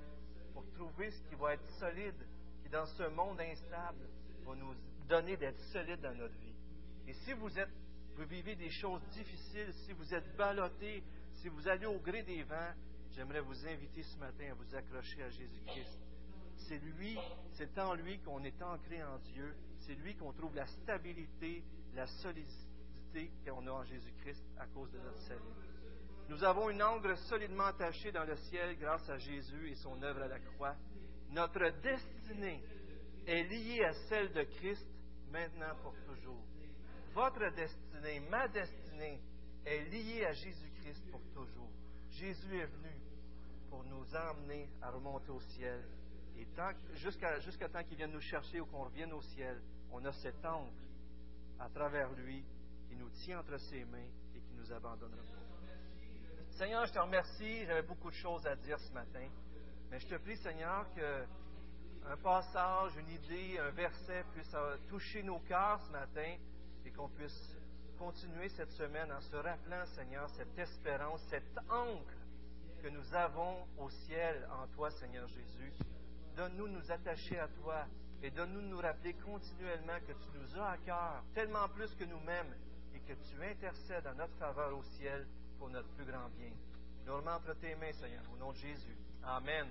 pour trouver ce qui va être solide, qui dans ce monde instable va nous donner d'être solide dans notre vie. Et si vous êtes vous vivez des choses difficiles, si vous êtes ballotté, si vous allez au gré des vents, j'aimerais vous inviter ce matin à vous accrocher à Jésus-Christ. C'est lui, c'est en lui qu'on est ancré en Dieu. C'est lui qu'on trouve la stabilité, la solidité qu'on a en Jésus-Christ à cause de notre salut. Nous avons une encre solidement attachée dans le ciel grâce à Jésus et son œuvre à la croix. Notre destinée est liée à celle de Christ maintenant pour toujours. Votre destinée, ma destinée, est liée à Jésus-Christ pour toujours. Jésus est venu pour nous emmener à remonter au ciel. Et jusqu'à jusqu'à temps qu'il vienne nous chercher ou qu'on revienne au ciel, on a cet ancre à travers lui qui nous tient entre ses mains et qui nous abandonnera. Seigneur, je te remercie. J'avais beaucoup de choses à dire ce matin. Mais je te prie, Seigneur, que un passage, une idée, un verset puisse toucher nos cœurs ce matin et qu'on puisse continuer cette semaine en se rappelant, Seigneur, cette espérance, cette encre que nous avons au ciel en toi, Seigneur Jésus. Donne-nous nous attacher à toi et donne-nous nous rappeler continuellement que tu nous as à cœur, tellement plus que nous-mêmes, et que tu intercèdes en notre faveur au ciel pour notre plus grand bien. Nous remettons entre tes mains, Seigneur, au nom de Jésus. Amen.